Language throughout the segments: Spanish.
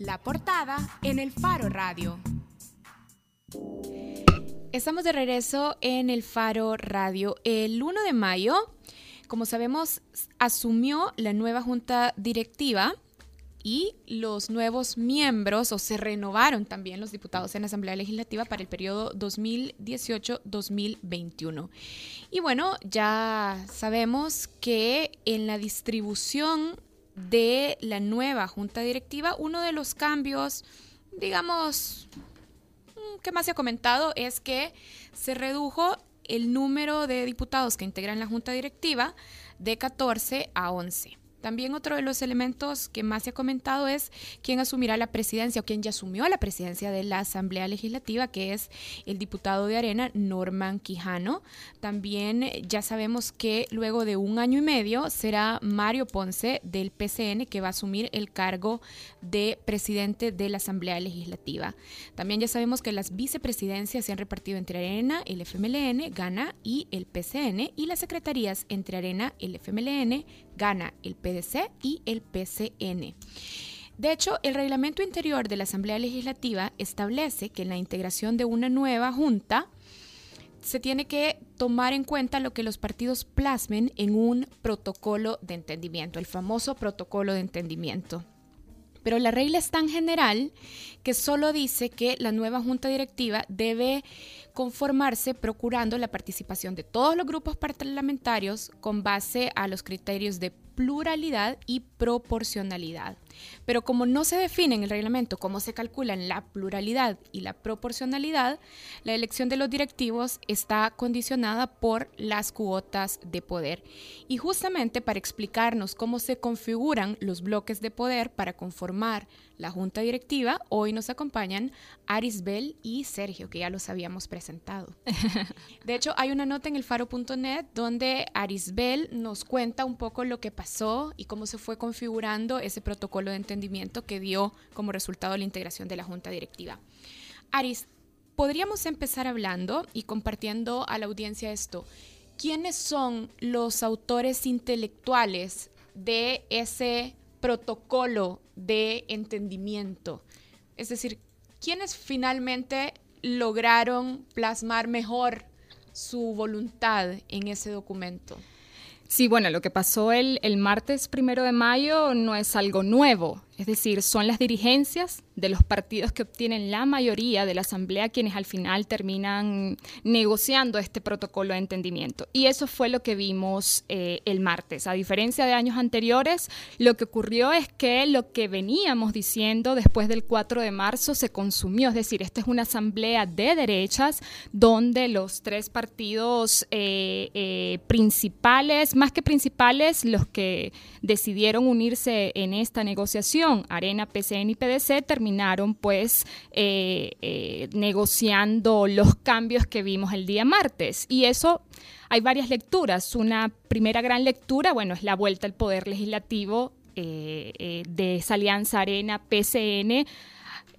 La portada en el Faro Radio. Estamos de regreso en el Faro Radio. El 1 de mayo, como sabemos, asumió la nueva junta directiva y los nuevos miembros, o se renovaron también los diputados en la Asamblea Legislativa para el periodo 2018-2021. Y bueno, ya sabemos que en la distribución de la nueva junta directiva, uno de los cambios, digamos, mm, que más se ha comentado es que se redujo el número de diputados que integran la junta directiva de 14 a 11. También otro de los elementos que más se ha comentado es quién asumirá la presidencia o quién ya asumió la presidencia de la Asamblea Legislativa, que es el diputado de Arena, Norman Quijano. También ya sabemos que luego de un año y medio será Mario Ponce del PCN que va a asumir el cargo de presidente de la Asamblea Legislativa. También ya sabemos que las vicepresidencias se han repartido entre Arena, el FMLN, Gana y el PCN y las secretarías entre Arena, el FMLN, Gana, el PDC y el PCN. De hecho, el reglamento interior de la Asamblea Legislativa establece que en la integración de una nueva junta se tiene que tomar en cuenta lo que los partidos plasmen en un protocolo de entendimiento, el famoso protocolo de entendimiento. Pero la regla es tan general que solo dice que la nueva junta directiva debe conformarse procurando la participación de todos los grupos parlamentarios con base a los criterios de pluralidad y proporcionalidad. Pero como no se define en el reglamento cómo se calculan la pluralidad y la proporcionalidad, la elección de los directivos está condicionada por las cuotas de poder. Y justamente para explicarnos cómo se configuran los bloques de poder para conformar la junta directiva, hoy nos acompañan Arisbel y Sergio, que ya los habíamos presentado. De hecho, hay una nota en el faro.net donde Arisbel nos cuenta un poco lo que y cómo se fue configurando ese protocolo de entendimiento que dio como resultado la integración de la junta directiva. Aris, podríamos empezar hablando y compartiendo a la audiencia esto. ¿Quiénes son los autores intelectuales de ese protocolo de entendimiento? Es decir, ¿quiénes finalmente lograron plasmar mejor su voluntad en ese documento? Sí, bueno, lo que pasó el, el martes primero de mayo no es algo nuevo. Es decir, son las dirigencias de los partidos que obtienen la mayoría de la Asamblea quienes al final terminan negociando este protocolo de entendimiento. Y eso fue lo que vimos eh, el martes. A diferencia de años anteriores, lo que ocurrió es que lo que veníamos diciendo después del 4 de marzo se consumió. Es decir, esta es una Asamblea de derechas donde los tres partidos eh, eh, principales, más que principales, los que decidieron unirse en esta negociación, Arena, PCN y PDC, terminaron pues eh, eh, negociando los cambios que vimos el día martes. Y eso hay varias lecturas. Una primera gran lectura, bueno, es la vuelta al poder legislativo eh, de esa alianza Arena, PCN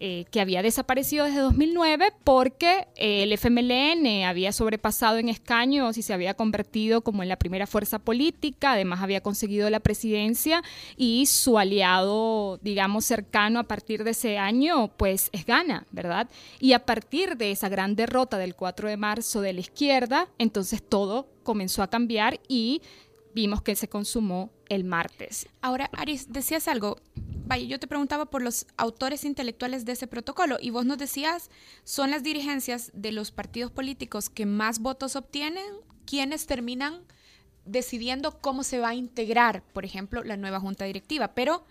eh, que había desaparecido desde 2009 porque eh, el FMLN había sobrepasado en escaños y se había convertido como en la primera fuerza política, además había conseguido la presidencia y su aliado, digamos, cercano a partir de ese año, pues es Gana, ¿verdad? Y a partir de esa gran derrota del 4 de marzo de la izquierda, entonces todo comenzó a cambiar y vimos que se consumó el martes. Ahora, Aris, decías algo vaya, yo te preguntaba por los autores intelectuales de ese protocolo y vos nos decías, son las dirigencias de los partidos políticos que más votos obtienen quienes terminan decidiendo cómo se va a integrar, por ejemplo, la nueva junta directiva. Pero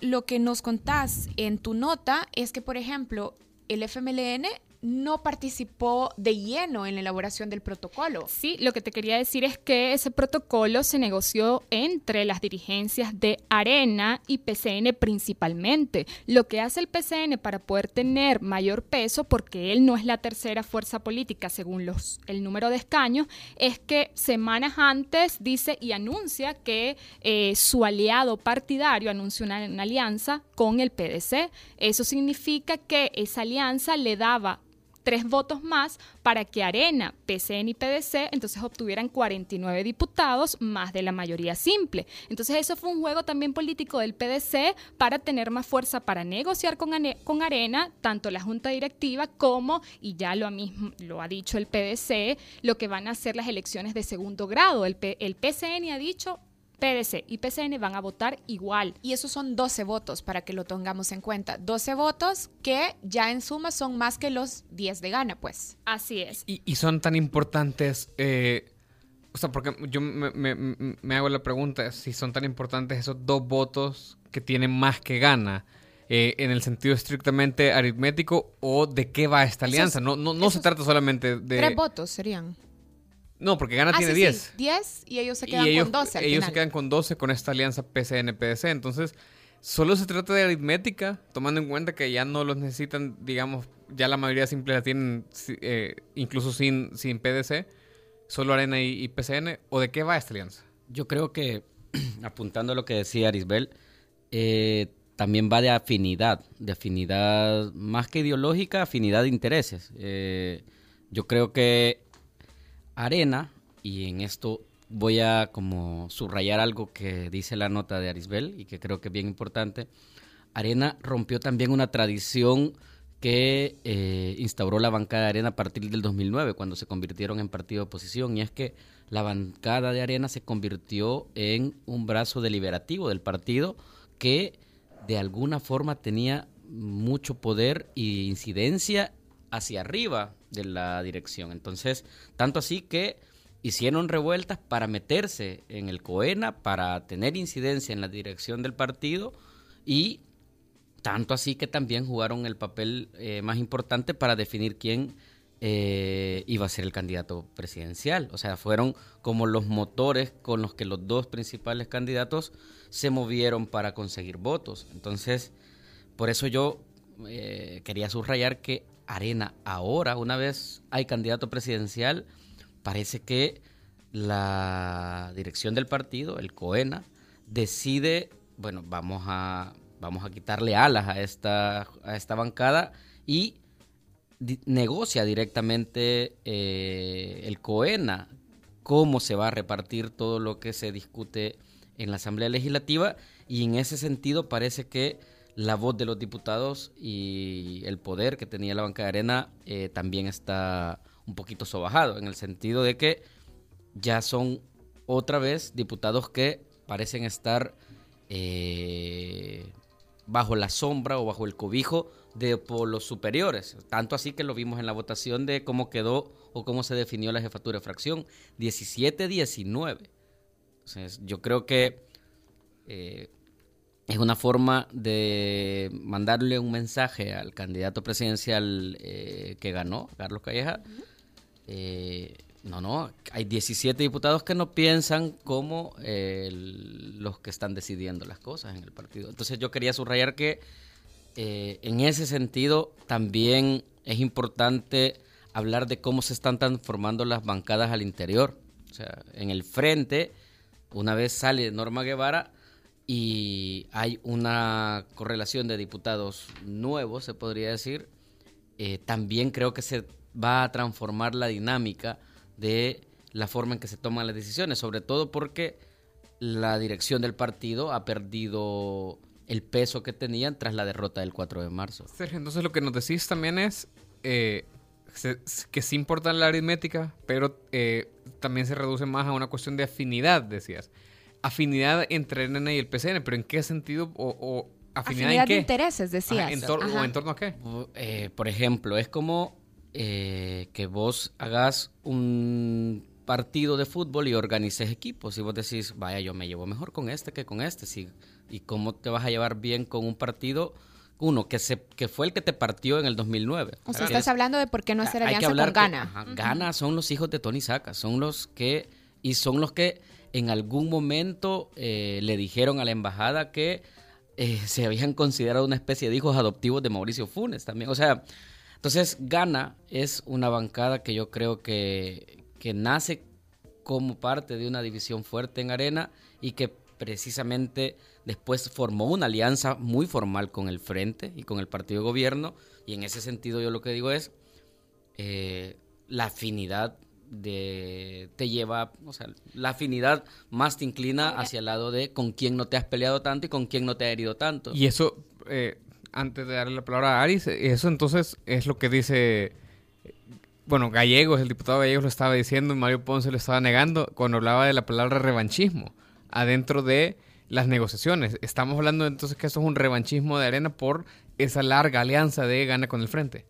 lo que nos contás en tu nota es que, por ejemplo, el FMLN no participó de lleno en la elaboración del protocolo. Sí, lo que te quería decir es que ese protocolo se negoció entre las dirigencias de Arena y PCN principalmente. Lo que hace el PCN para poder tener mayor peso, porque él no es la tercera fuerza política según los, el número de escaños, es que semanas antes dice y anuncia que eh, su aliado partidario anuncia una alianza con el PDC. Eso significa que esa alianza le daba tres votos más para que Arena, PCN y PDC entonces obtuvieran 49 diputados más de la mayoría simple. Entonces eso fue un juego también político del PDC para tener más fuerza para negociar con, con Arena, tanto la junta directiva como, y ya lo, mismo, lo ha dicho el PDC, lo que van a ser las elecciones de segundo grado. El, el PCN ha dicho PDC y PCN van a votar igual. Y esos son 12 votos para que lo tengamos en cuenta. 12 votos que ya en suma son más que los 10 de gana, pues. Así es. Y, son tan importantes, eh, o sea, porque yo me, hago la pregunta, si son tan importantes esos dos votos que tienen más que gana. Eh, en el sentido estrictamente aritmético o de qué va esta alianza. no no, no se trata solamente de... Tres votos serían. No, porque Gana ah, tiene 10. Sí, 10 y ellos se quedan con 12. Al ellos se quedan con 12 con esta alianza PCN-PDC. Entonces, solo se trata de aritmética, tomando en cuenta que ya no los necesitan, digamos, ya la mayoría simple la tienen eh, incluso sin, sin PDC, solo Arena y, PCN. ¿O de qué va esta alianza? Yo creo que, apuntando a lo que decía Arisbel, eh, también va de afinidad, de afinidad más que ideológica, afinidad de intereses. Eh, yo creo que Arena, y en esto voy a como subrayar algo que dice la nota de Arisbel y que creo que es bien importante. Arena rompió también una tradición que eh, instauró la bancada de Arena a partir del 2009, cuando se convirtieron en partido de oposición, y es que la bancada de Arena se convirtió en un brazo deliberativo del partido que de alguna forma tenía mucho poder e incidencia hacia arriba de la dirección. Entonces, tanto así que hicieron revueltas para meterse en el COENA, para tener incidencia en la dirección del partido y tanto así que también jugaron el papel eh, más importante para definir quién eh, iba a ser el candidato presidencial. O sea, fueron como los motores con los que los dos principales candidatos se movieron para conseguir votos. Entonces, por eso yo eh, quería subrayar que Arena ahora, una vez hay candidato presidencial, parece que la dirección del partido, el COENA, decide, bueno, vamos a, vamos a quitarle alas a esta, a esta bancada y negocia directamente eh, el COENA. Cómo se va a repartir todo lo que se discute en la Asamblea Legislativa y en ese sentido parece que la voz de los diputados y el poder que tenía la banca de arena eh, también está un poquito sobajado, en el sentido de que ya son otra vez diputados que parecen estar eh, bajo la sombra o bajo el cobijo de polos superiores. Tanto así que lo vimos en la votación de cómo quedó o cómo se definió la jefatura de fracción. 17-19. yo creo que eh, es una forma de mandarle un mensaje al candidato presidencial eh, que ganó, Carlos Calleja. Eh, no, no, hay 17 diputados que no piensan como eh, los que están decidiendo las cosas en el partido. Entonces yo quería subrayar que en ese sentido también es importante hablar de cómo se están transformando las bancadas al interior. O sea, en el frente, una vez sale Norma Guevara, y hay una correlación de diputados nuevos, se podría decir, eh, también creo que se va a transformar la dinámica de la forma en que se toman las decisiones, sobre todo porque la dirección del partido ha perdido el peso que tenían tras la derrota del 4 de marzo. Sergio, entonces lo que nos decís también es eh, que sí importa la aritmética, pero eh, también se reduce más a una cuestión de afinidad, decías afinidad entre el NN y el PCN, pero ¿en qué sentido o, afinidad, en qué? de intereses, decías. en ¿O en torno a qué? Eh, por ejemplo, es como eh, que vos hagas un partido de fútbol y organices equipos y vos decís, vaya, yo me llevo mejor con este que con este, sí. ¿Y cómo te vas a llevar bien con un partido? Uno, que, se, que fue el que te partió en el 2009. O sea, estás hablando de por qué no hacer alianza con Gana. Gana son los hijos de Tony Saca, son los que, y son los que en algún momento eh, le dijeron a la embajada que eh, se habían considerado una especie de hijos adoptivos de Mauricio Funes también. O sea, entonces Gana es una bancada que yo creo que, que nace como parte de una división fuerte en Arena y que precisamente después formó una alianza muy formal con el Frente y con el partido de gobierno. Y en ese sentido yo lo que digo es, eh, la afinidad de te lleva, o sea, la afinidad más te inclina hacia el lado de con quién no te has peleado tanto y con quién no te ha herido tanto. Y eso, eh, antes de darle la palabra a Aris, eso entonces es lo que dice, bueno, Gallegos, el diputado Gallegos lo estaba diciendo y Mario Ponce lo estaba negando cuando hablaba de la palabra revanchismo adentro de las negociaciones. Estamos hablando entonces que eso es un revanchismo de arena por esa larga alianza de gana con el frente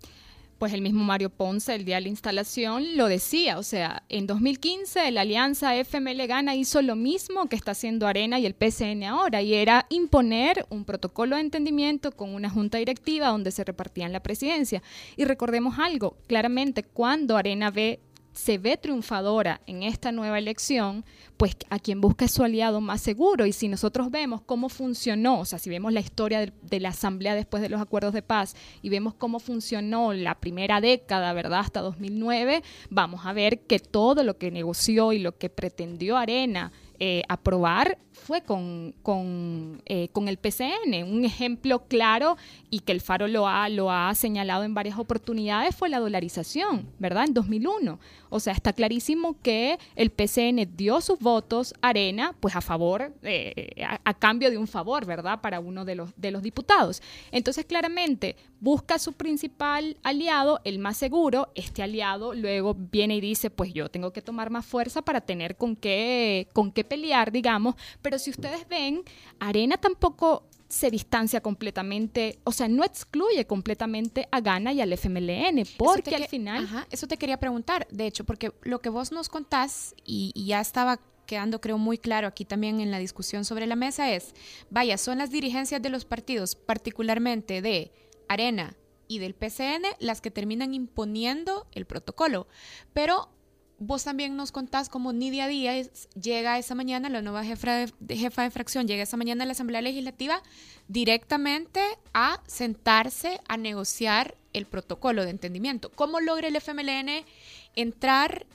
pues el mismo Mario Ponce el día de la instalación lo decía, o sea, en 2015 la alianza FML Gana hizo lo mismo que está haciendo Arena y el PCN ahora, y era imponer un protocolo de entendimiento con una junta directiva donde se repartían la presidencia. Y recordemos algo, claramente cuando Arena ve se ve triunfadora en esta nueva elección, pues a quien busca es su aliado más seguro. Y si nosotros vemos cómo funcionó, o sea, si vemos la historia de, la Asamblea después de los acuerdos de paz y vemos cómo funcionó la primera década, ¿verdad? Hasta 2009, vamos a ver que todo lo que negoció y lo que pretendió Arena eh, aprobar fue con, con, eh, con, el PCN. Un ejemplo claro y que el Faro lo ha, lo ha señalado en varias oportunidades fue la dolarización, ¿verdad? En 2001. O sea, está clarísimo que el PCN dio sus votos, Arena, pues a favor, eh, a, cambio de un favor, ¿verdad? Para uno de los, de los diputados. Entonces, claramente, busca su principal aliado, el más seguro. Este aliado luego viene y dice, pues yo tengo que tomar más fuerza para tener con qué, con qué pelear, digamos. Pero si ustedes ven, Arena tampoco se distancia completamente, o sea, no excluye completamente a Gana y al FMLN, porque al final... Ajá, eso te quería preguntar, de hecho, porque lo que vos nos contás, y, y ya estaba quedando creo muy claro aquí también en la discusión sobre la mesa, es, vaya, son las dirigencias de los partidos, particularmente de Arena y del PCN, las que terminan imponiendo el protocolo, pero vos también nos contás cómo Nidia Díaz llega esa mañana, la nueva jefa de, jefa de fracción, llega esa mañana a la Asamblea Legislativa directamente a sentarse a negociar el protocolo de entendimiento. ¿Cómo logra el FMLN entrar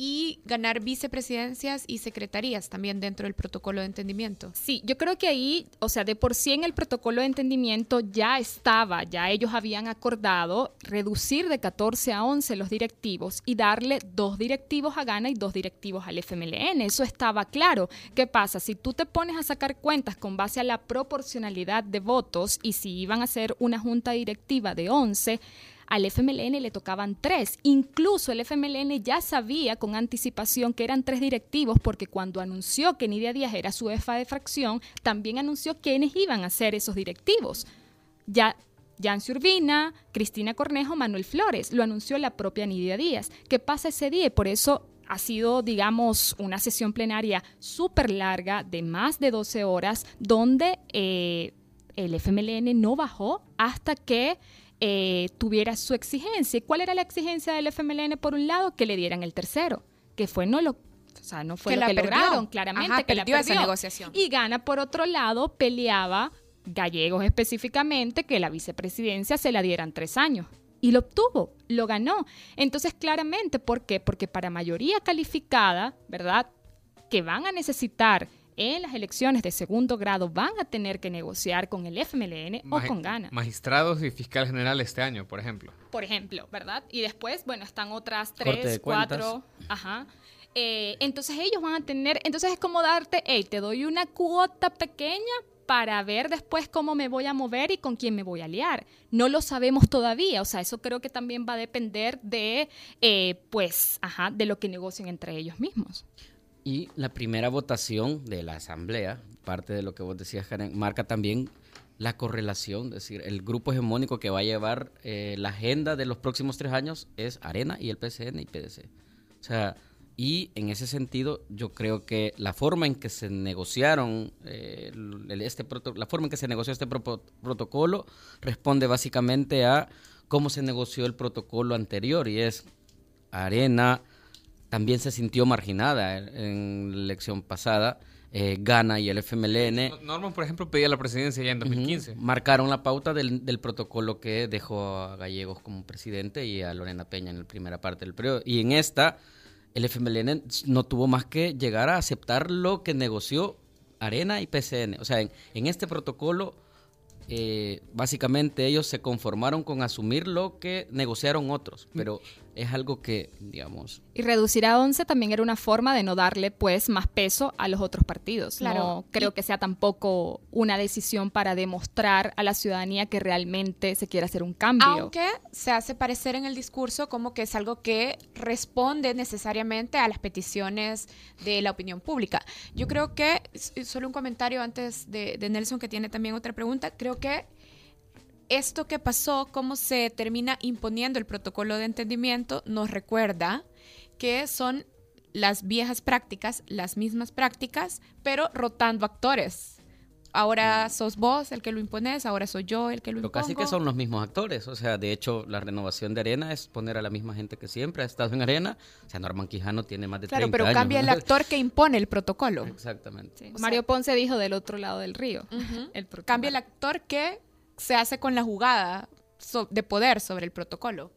y ganar vicepresidencias y secretarías también dentro del protocolo de entendimiento. Sí, yo creo que ahí, o sea, de por sí en el protocolo de entendimiento ya estaba, ya ellos habían acordado reducir de 14 a 11 los directivos y darle dos directivos a Gana y dos directivos al FMLN. Eso estaba claro. ¿Qué pasa? Si tú te pones a sacar cuentas con base a la proporcionalidad de votos y si iban a ser una junta directiva de 11, al FMLN le tocaban tres. Incluso el FMLN ya sabía con anticipación que eran tres directivos porque cuando anunció que Nidia Díaz era su jefa de fracción, también anunció quiénes iban a ser esos directivos. Ya Yancy Urbina, Cristina Cornejo, Manuel Flores. Lo anunció la propia Nidia Díaz. ¿Qué pasa ese día? Y por eso ha sido, digamos, una sesión plenaria súper larga de más de 12 horas, donde eh, el FMLN no bajó hasta que eh, tuviera su exigencia. ¿Y cuál era la exigencia del FMLN? Por un lado, que le dieran el tercero, que fue no lo o sea, no fue lo que lograron, claramente, que la perdió. esa negociación. Y Gana, por otro lado, peleaba, Gallegos específicamente, que la vicepresidencia se la dieran tres años. Y lo obtuvo, lo ganó. Entonces, claramente, ¿por qué? Porque para mayoría calificada, ¿verdad? Que van a necesitar en las elecciones de segundo grado van a tener que negociar con el FMLN o con Gana. Magistrados y fiscal general este año, por ejemplo. Por ejemplo, ¿verdad? Y después, bueno, están otras tres, cuatro. Ajá. Eh, entonces ellos van a tener, entonces es como darte, hey, te doy una cuota pequeña para ver después cómo me voy a mover y con quién me voy a aliar. No lo sabemos todavía, o sea, eso creo que también va a depender de, eh, pues, ajá, de lo que negocien entre ellos mismos. Y la primera votación de la Asamblea, parte de lo que vos decías, Karen, marca también la correlación, es decir, el grupo hegemónico que va a llevar eh, la agenda de los próximos tres años es Arena y el PCN y PDC. O sea, y en ese sentido yo creo que la forma en que se negociaron eh, este la forma en que se negoció este protocolo responde básicamente a cómo se negoció el protocolo anterior y es Arena también se sintió marginada en la elección pasada. Eh, Gana y el FMLN. Norman, por ejemplo, pedía la presidencia ya en 2015. marcaron la pauta del, protocolo que dejó a Gallegos como presidente y a Lorena Peña en la primera parte del periodo. Y en esta, el FMLN no tuvo más que llegar a aceptar lo que negoció Arena y PCN. O sea, en, este protocolo, eh, básicamente ellos se conformaron con asumir lo que negociaron otros, pero es algo que, digamos... Y reducir a 11 también era una forma de no darle pues más peso a los otros partidos. Claro. No creo que sea tampoco una decisión para demostrar a la ciudadanía que realmente se quiere hacer un cambio. Aunque se hace parecer en el discurso como que es algo que responde necesariamente a las peticiones de la opinión pública. Yo creo que, solo un comentario antes de, de Nelson que tiene también otra pregunta, creo que esto que pasó, cómo se termina imponiendo el protocolo de entendimiento, nos recuerda que son las viejas prácticas, las mismas prácticas, pero rotando actores. Ahora mm. sos vos el que lo impones, ahora soy yo el que lo impongo. Pero casi que son los mismos actores. O sea, de hecho, la renovación de Arena es poner a la misma gente que siempre ha estado en Arena. O sea, Norman Quijano tiene más de 30 años. Claro, pero cambia el actor que impone el protocolo. Exactamente. Mario Ponce dijo del otro lado del río. cambia el actor que se hace con la jugada de poder sobre el protocolo.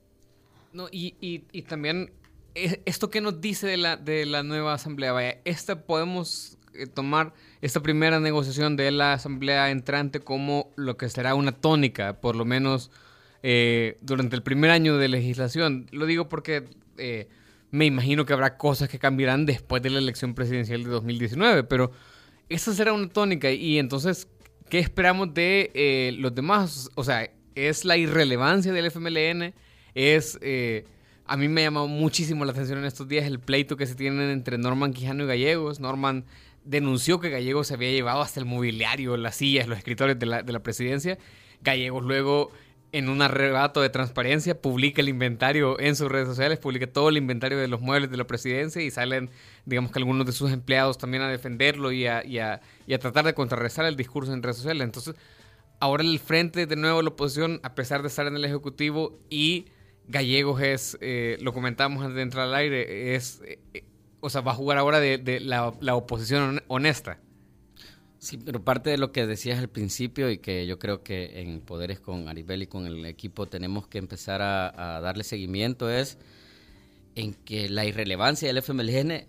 No, y, y, también eh, esto que nos dice de la, de la nueva asamblea, vaya, esta podemos eh, tomar esta primera negociación de la asamblea entrante como lo que será una tónica, por lo menos eh, durante el primer año de legislación. Lo digo porque me imagino que habrá cosas que cambiarán después de la elección presidencial de 2019, pero esa será una tónica y entonces ¿Qué esperamos de eh, los demás? O sea, es la irrelevancia del FMLN, es... Eh, a mí me ha llamado muchísimo la atención en estos días el pleito que se tienen entre Norman Quijano y Gallegos. Norman denunció que Gallegos se había llevado hasta el mobiliario, las sillas, los escritores de la, de la presidencia. Gallegos luego en un arrebato de transparencia, publica el inventario en sus redes sociales, publica todo el inventario de los muebles de la presidencia y salen, digamos que algunos de sus empleados también a defenderlo y a, tratar de contrarrestar el discurso en redes sociales. Entonces, ahora el frente de nuevo la oposición, a pesar de estar en el Ejecutivo y Gallegos es, eh, lo comentamos antes de entrar al aire, es, eh, eh, o sea, va a jugar ahora de, la, la oposición honesta. Sí, pero parte de lo que decías al principio y que yo creo que en Poderes con Aribel y con el equipo tenemos que empezar a, darle seguimiento es en que la irrelevancia del FMLN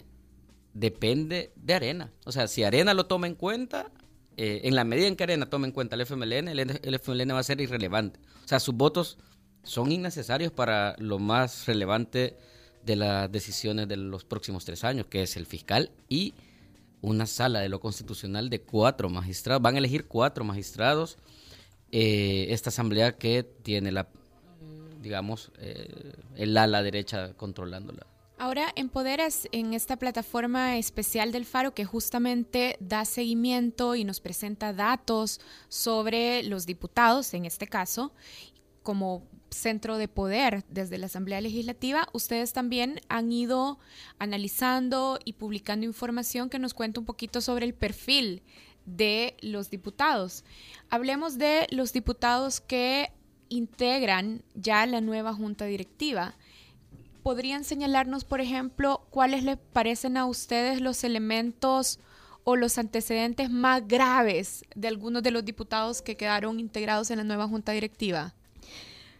depende de Arena. O sea, si Arena lo toma en cuenta, eh, en la medida en que Arena tome en cuenta el FMLN, el, el FMLN va a ser irrelevante. O sea, sus votos son innecesarios para lo más relevante de las decisiones de los próximos tres años, que es el fiscal y una sala de lo constitucional de cuatro magistrados. Van a elegir cuatro magistrados. Eh, esta asamblea que tiene la, digamos, eh, el ala derecha controlándola. Ahora, en Poderes, en esta plataforma especial del Faro que justamente da seguimiento y nos presenta datos sobre los diputados, en este caso, como centro de poder desde la Asamblea Legislativa, ustedes también han ido analizando y publicando información que nos cuenta un poquito sobre el perfil de los diputados. Hablemos de los diputados que integran ya la nueva junta directiva. ¿Podrían señalarnos, por ejemplo, cuáles les parecen a ustedes los elementos o los antecedentes más graves de algunos de los diputados que quedaron integrados en la nueva junta directiva?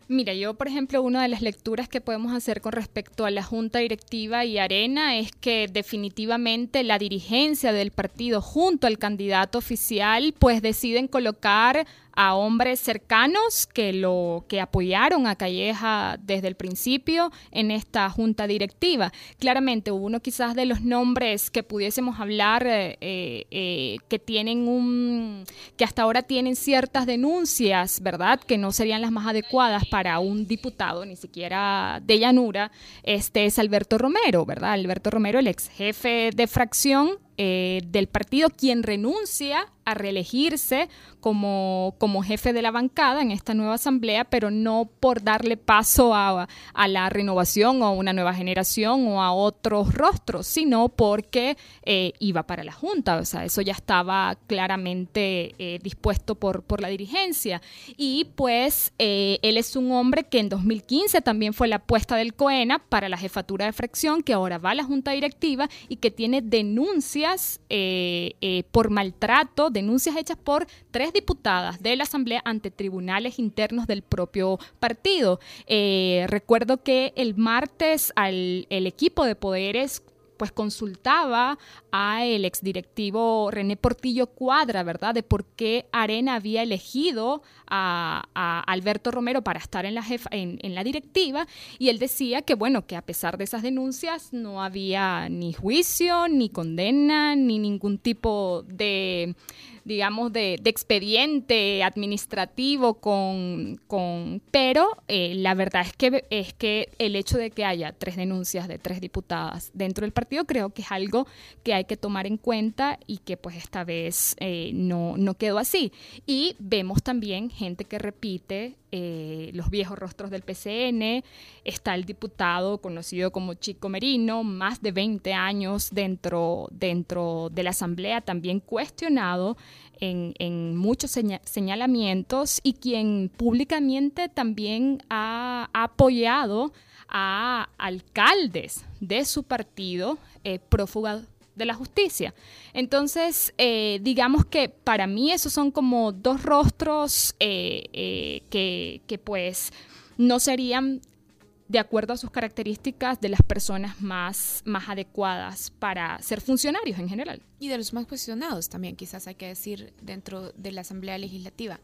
Mira, yo por ejemplo, una de las lecturas que podemos hacer con respecto a la Junta Directiva y Arena es que definitivamente la dirigencia del partido junto al candidato oficial pues deciden colocar a hombres cercanos que lo que apoyaron a Calleja desde el principio en esta junta directiva. Claramente uno quizás de los nombres que pudiésemos hablar eh, eh, que tienen un que hasta ahora tienen ciertas denuncias, ¿verdad? Que no serían las más adecuadas para un diputado, ni siquiera de llanura, este es Alberto Romero, ¿verdad? Alberto Romero, el ex jefe de fracción eh, del partido, quien renuncia a reelegirse como, como jefe de la bancada en esta nueva asamblea, pero no por darle paso a, la renovación o a una nueva generación o a otros rostros, sino porque eh, iba para la Junta. O sea, eso ya estaba claramente eh, dispuesto por, por la dirigencia. Y pues él es un hombre que en 2015 también fue la apuesta del COENA para la jefatura de fracción, que ahora va a la Junta Directiva y que tiene denuncias por maltrato denuncias hechas por tres diputadas de la Asamblea ante tribunales internos del propio partido. Eh, recuerdo que el martes al, el equipo de poderes pues consultaba a el exdirectivo René Portillo Cuadra, ¿verdad? De por qué Arena había elegido a, Alberto Romero para estar en la, en, la directiva y él decía que, bueno, que a pesar de esas denuncias no había ni juicio, ni condena, ni ningún tipo de digamos, de, expediente administrativo con, con pero eh, la verdad es que, es que el hecho de que haya tres denuncias de tres diputadas dentro del partido creo que es algo que hay que tomar en cuenta y que pues esta vez eh, no, no quedó así. Y vemos también gente que repite eh, los viejos rostros del PCN, está el diputado conocido como Chico Merino, más de 20 años dentro, dentro de la Asamblea, también cuestionado en, muchos señalamientos y quien públicamente también ha, apoyado a alcaldes de su partido eh, de la justicia. Entonces, eh, digamos que para mí esos son como dos rostros eh, eh, que, pues no serían de acuerdo a sus características de las personas más, más adecuadas para ser funcionarios en general. Y de los más cuestionados también, quizás hay que decir, dentro de la Asamblea Legislativa.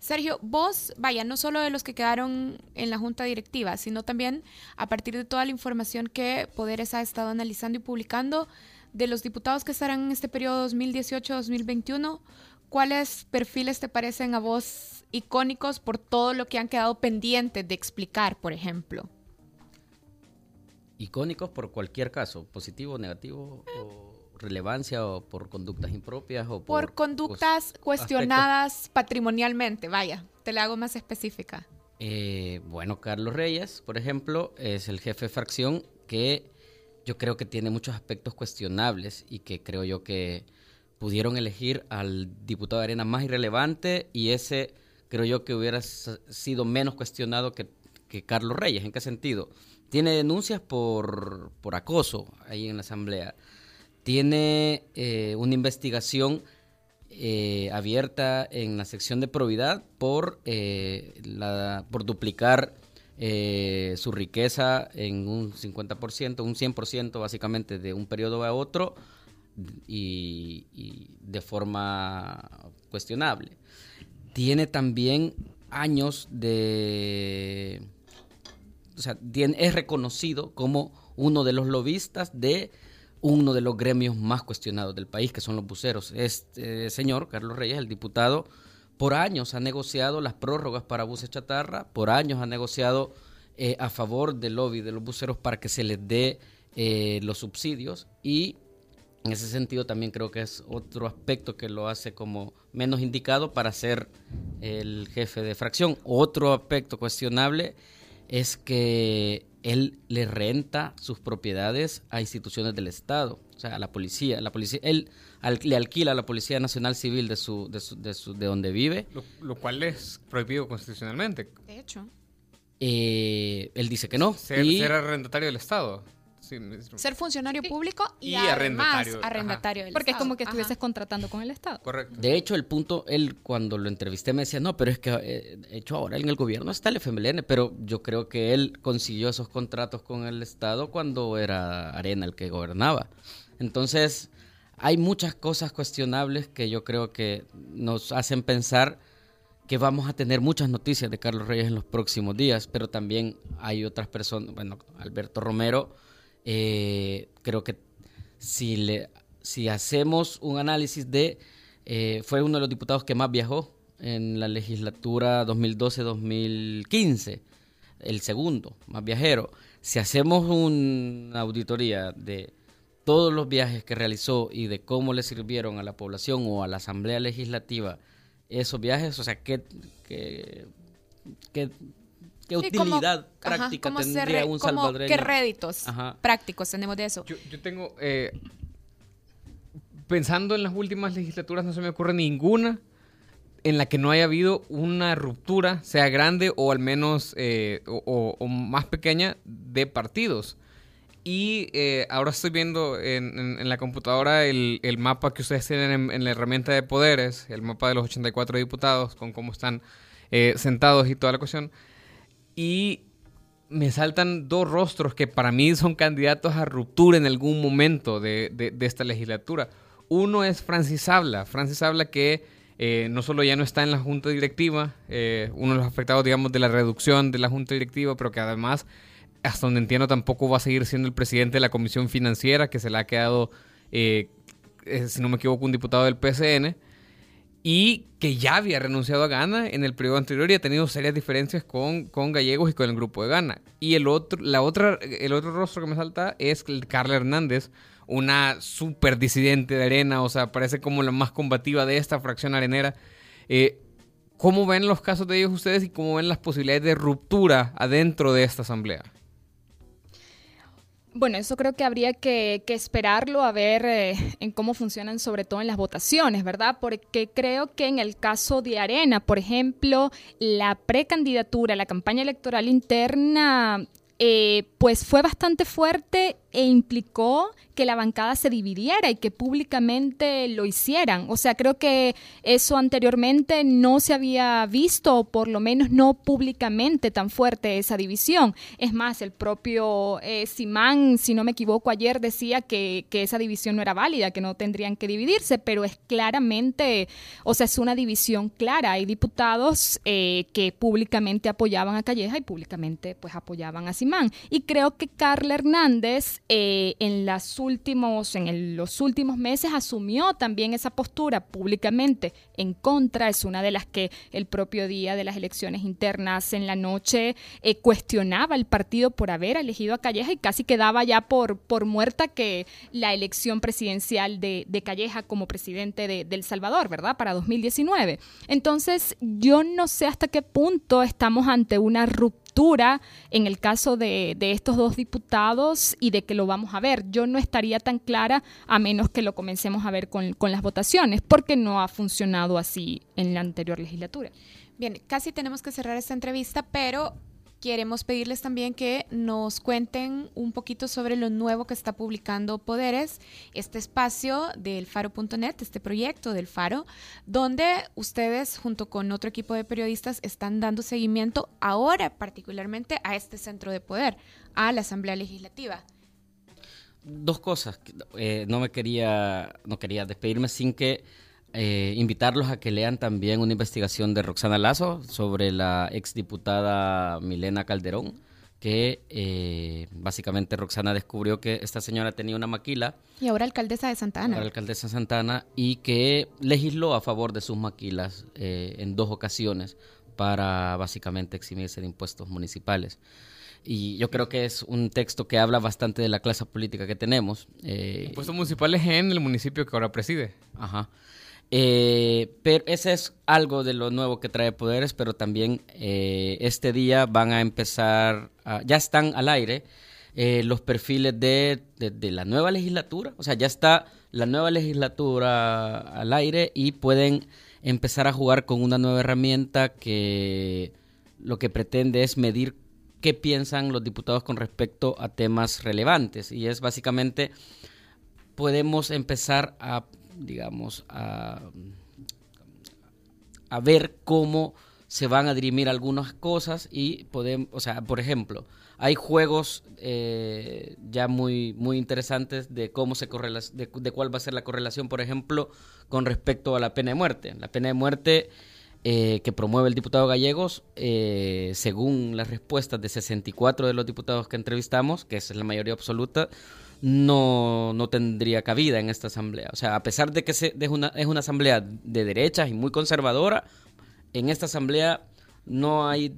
Sergio, vos, vaya, no solo de los que quedaron en la Junta Directiva, sino también a partir de toda la información que Poderes ha estado analizando y publicando, de los diputados que estarán en este periodo 2018-2021, ¿cuáles perfiles te parecen a vos icónicos por todo lo que han quedado pendientes de explicar, por ejemplo? Icónicos por cualquier caso, positivo, negativo, o relevancia, o por conductas impropias, o por... por conductas cuestionadas patrimonialmente, vaya, te la hago más específica. Eh, bueno, Carlos Reyes, por ejemplo, es el jefe de fracción que yo creo que tiene muchos aspectos cuestionables y que creo yo que pudieron elegir al diputado de Arena más irrelevante y ese creo yo que hubiera sido menos cuestionado que, Carlos Reyes. ¿En qué sentido? Tiene denuncias por, acoso ahí en la Asamblea. Tiene eh, una investigación eh, abierta en la sección de probidad por, eh, la, por duplicar eh, su riqueza en un 50%, un 100% básicamente de un periodo a otro y, de forma cuestionable. Tiene también años de... O sea, es reconocido como uno de los lobistas de uno de los gremios más cuestionados del país, que son los buceros. Este señor, Carlos Reyes, el diputado, por años ha negociado las prórrogas para buses chatarra, por años ha negociado eh, a favor del lobby de los buceros para que se les dé eh, los subsidios y en ese sentido también creo que es otro aspecto que lo hace como menos indicado para ser el jefe de fracción. Otro aspecto cuestionable es que él le renta sus propiedades a instituciones del Estado, o sea, a la policía. La policía él le alquila a la Policía Nacional Civil de, su, de, su, de, donde vive. Lo, cual es prohibido constitucionalmente. De hecho. Eh, él dice que no. Ser, ser arrendatario del Estado. Ser funcionario público y, arrendatario, arrendatario del Porque es como que estuvieses contratando con el Estado. Correcto. De hecho, el punto, él cuando lo entrevisté me decía, no, pero es que eh, de hecho ahora en el gobierno está el FMLN, pero yo creo que él consiguió esos contratos con el Estado cuando era Arena el que gobernaba. Entonces, hay muchas cosas cuestionables que yo creo que nos hacen pensar que vamos a tener muchas noticias de Carlos Reyes en los próximos días, pero también hay otras personas, bueno, Alberto Romero, eh, creo que si, le, si hacemos un análisis de, eh, fue uno de los diputados que más viajó en la legislatura 2012-2015, el segundo más viajero. Si hacemos una auditoría de todos los viajes que realizó y de cómo le sirvieron a la población o a la Asamblea Legislativa esos viajes, o sea, qué, qué, qué, utilidad práctica tendría un salvadoreño. ¿Qué réditos prácticos tenemos de eso? Yo, yo tengo, eh, pensando en las últimas legislaturas, no se me ocurre ninguna en la que no haya habido una ruptura, sea grande o al menos eh, o, más pequeña, de partidos. Y eh, ahora estoy viendo en, la computadora el, mapa que ustedes tienen en, la herramienta de poderes, el mapa de los 84 diputados, con cómo están eh, sentados y toda la cuestión. Y me saltan dos rostros que para mí son candidatos a ruptura en algún momento de, de, esta legislatura. Uno es Francis Habla. Francis Habla que eh, no solo ya no está en la junta directiva, eh, uno de los afectados, digamos, de la reducción de la junta directiva, pero que además, hasta donde entiendo, tampoco va a seguir siendo el presidente de la comisión financiera, que se le ha quedado, eh, si no me equivoco, un diputado del PCN y que ya había renunciado a Gana en el periodo anterior y ha tenido serias diferencias con, con Gallegos y con el grupo de Gana. Y el otro, la otra, el otro rostro que me salta es Carla Hernández, una súper disidente de arena, o sea, parece como la más combativa de esta fracción arenera. Eh, ¿Cómo ven los casos de ellos ustedes y cómo ven las posibilidades de ruptura adentro de esta asamblea? Bueno, eso creo que habría que, esperarlo a ver eh, en cómo funcionan, sobre todo en las votaciones, ¿verdad? Porque creo que en el caso de Arena, por ejemplo, la precandidatura, la campaña electoral interna, eh, pues fue bastante fuerte e implicó que la bancada se dividiera y que públicamente lo hicieran. O sea, creo que eso anteriormente no se había visto, o por lo menos no públicamente tan fuerte esa división. Es más, el propio eh, Simán, si no me equivoco, ayer decía que, esa división no era válida, que no tendrían que dividirse, pero es claramente, o sea, es una división clara. Hay diputados eh, que públicamente apoyaban a Calleja y públicamente pues apoyaban a Simán. Y creo que Carla Hernández eh, en, los últimos meses asumió también esa postura públicamente en contra. Es una de las que el propio día de las elecciones internas en la noche eh, cuestionaba el partido por haber elegido a Calleja y casi quedaba ya por, por muerta que la elección presidencial de, Calleja como presidente de, El Salvador, ¿verdad? Para 2019. Entonces, yo no sé hasta qué punto estamos ante una ruptura en el caso de, estos dos diputados y de que lo vamos a ver. Yo no estaría tan clara a menos que lo comencemos a ver con, con las votaciones, porque no ha funcionado así en la anterior legislatura. Bien, casi tenemos que cerrar esta entrevista, pero queremos pedirles también que nos cuenten un poquito sobre lo nuevo que está publicando Poderes, este espacio del faro.net, este proyecto del faro, donde ustedes junto con otro equipo de periodistas están dando seguimiento ahora particularmente a este centro de poder, a la Asamblea Legislativa. Dos cosas, eh, no me quería, no quería despedirme sin que eh, invitarlos a que lean también una investigación de Roxana Lazo sobre la exdiputada Milena Calderón, que eh, básicamente Roxana descubrió que esta señora tenía una maquila. Y ahora alcaldesa de Santa Ana. Ahora alcaldesa de Santa Ana y que legisló a favor de sus maquilas eh, en dos ocasiones para básicamente eximirse de impuestos municipales. Y yo creo que es un texto que habla bastante de la clase política que tenemos. impuestos municipales en el municipio que ahora preside. Ajá. Eh, pero ese es algo de lo nuevo que trae Poderes, pero también eh, este día van a empezar, ya están al aire eh, los perfiles de, de, la nueva legislatura, o sea, ya está la nueva legislatura al aire y pueden empezar a jugar con una nueva herramienta que lo que pretende es medir qué piensan los diputados con respecto a temas relevantes. Y es básicamente podemos empezar a digamos, a, a ver cómo se van a dirimir algunas cosas y podemos, o sea, por ejemplo, hay juegos eh, ya muy, muy interesantes de cómo se correla de, cuál va a ser la correlación, por ejemplo, con respecto a la pena de muerte. La pena de muerte eh, que promueve el diputado Gallegos, eh, según las respuestas de 64 de los diputados que entrevistamos, que es la mayoría absoluta, no, no tendría cabida en esta asamblea. O sea, a pesar de que se, es, una, es una asamblea de derechas y muy conservadora, en esta asamblea no hay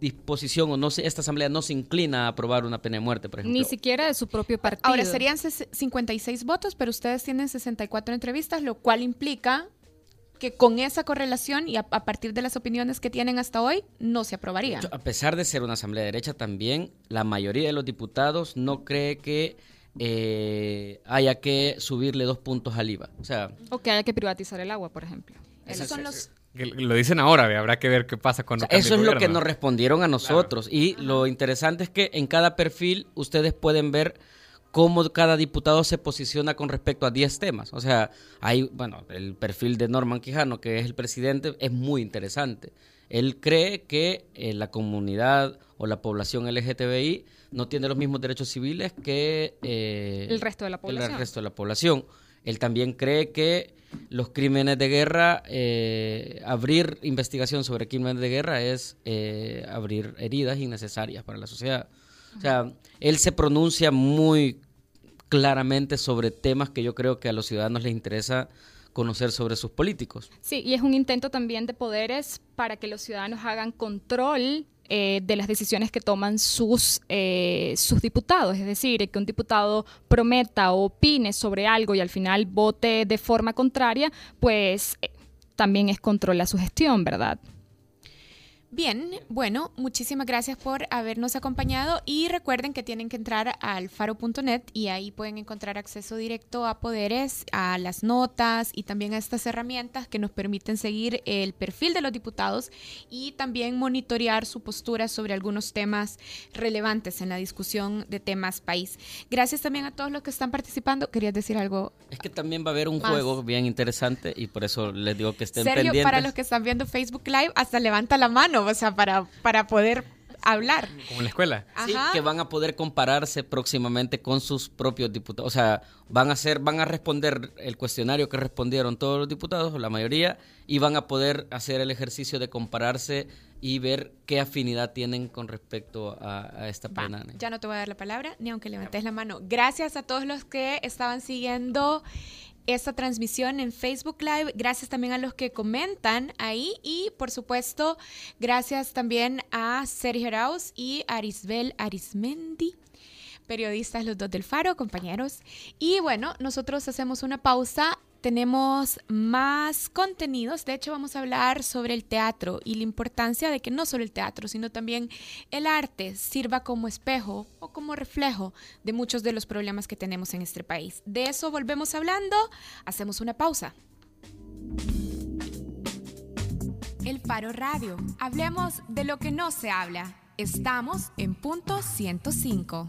disposición o no se, esta asamblea no se inclina a aprobar una pena de muerte, por ejemplo. Ni siquiera de su propio partido. Ahora serían 56 votos, pero ustedes tienen 64 entrevistas, lo cual implica que con esa correlación y a, partir de las opiniones que tienen hasta hoy, no se aprobaría. A pesar de ser una asamblea de derecha, también la mayoría de los diputados no cree que eh, haya que subirle dos puntos al IVA. O, sea, o que haya que privatizar el agua, por ejemplo. Esos son los... Lo dicen ahora, habrá que ver qué pasa con... eso es lo que nos respondieron a nosotros. Y lo interesante es que en cada perfil ustedes pueden ver cómo cada diputado se posiciona con respecto a 10 temas. O sea, hay, bueno, el perfil de Norman Quijano, que es el presidente, es muy interesante. Él cree que eh, la comunidad o la población LGTBI no tiene los mismos derechos civiles que eh, el resto de la población. El resto de la población. Él también cree que los crímenes de guerra, eh, abrir investigación sobre crímenes de guerra es eh, abrir heridas innecesarias para la sociedad. O sea, él se pronuncia muy claramente sobre temas que yo creo que a los ciudadanos les interesa conocer sobre sus políticos. Sí, y es un intento también de poderes para que los ciudadanos hagan control eh, de las decisiones que toman sus, eh, sus diputados. Es decir, que un diputado prometa o opine sobre algo y al final vote de forma contraria, pues eh, también es control a su gestión, ¿verdad? Bien, bueno, muchísimas gracias por habernos acompañado y recuerden que tienen que entrar al faro.net y ahí pueden encontrar acceso directo a poderes, a las notas y también a estas herramientas que nos permiten seguir el perfil de los diputados y también monitorear su postura sobre algunos temas relevantes en la discusión de temas país. Gracias también a todos los que están participando. ¿Querías decir algo? Es que también va a haber un juego bien interesante y por eso les digo que estén Sergio, pendientes. Para los que están viendo Facebook Live, hasta levanta la mano o sea, para, para poder hablar. Como en la escuela. Sí, que van a poder compararse próximamente con sus propios diputados. O sea, van a hacer, van a responder el cuestionario que respondieron todos los diputados, o la mayoría, y van a poder hacer el ejercicio de compararse y ver qué afinidad tienen con respecto a, esta pena. Ya no te voy a dar la palabra, ni aunque levantes la mano. Gracias a todos los que estaban siguiendo esta transmisión en Facebook Live. Gracias también a los que comentan ahí y por supuesto gracias también a Sergio Arauz y Arisbel Arismendi periodistas los dos del Faro, compañeros. Y bueno, nosotros hacemos una pausa tenemos más contenidos. De hecho, vamos a hablar sobre el teatro y la importancia de que no solo el teatro, sino también el arte sirva como espejo o como reflejo de muchos de los problemas que tenemos en este país. De eso volvemos hablando. Hacemos una pausa. El Faro Radio. Hablemos de lo que no se habla. Estamos en punto 105.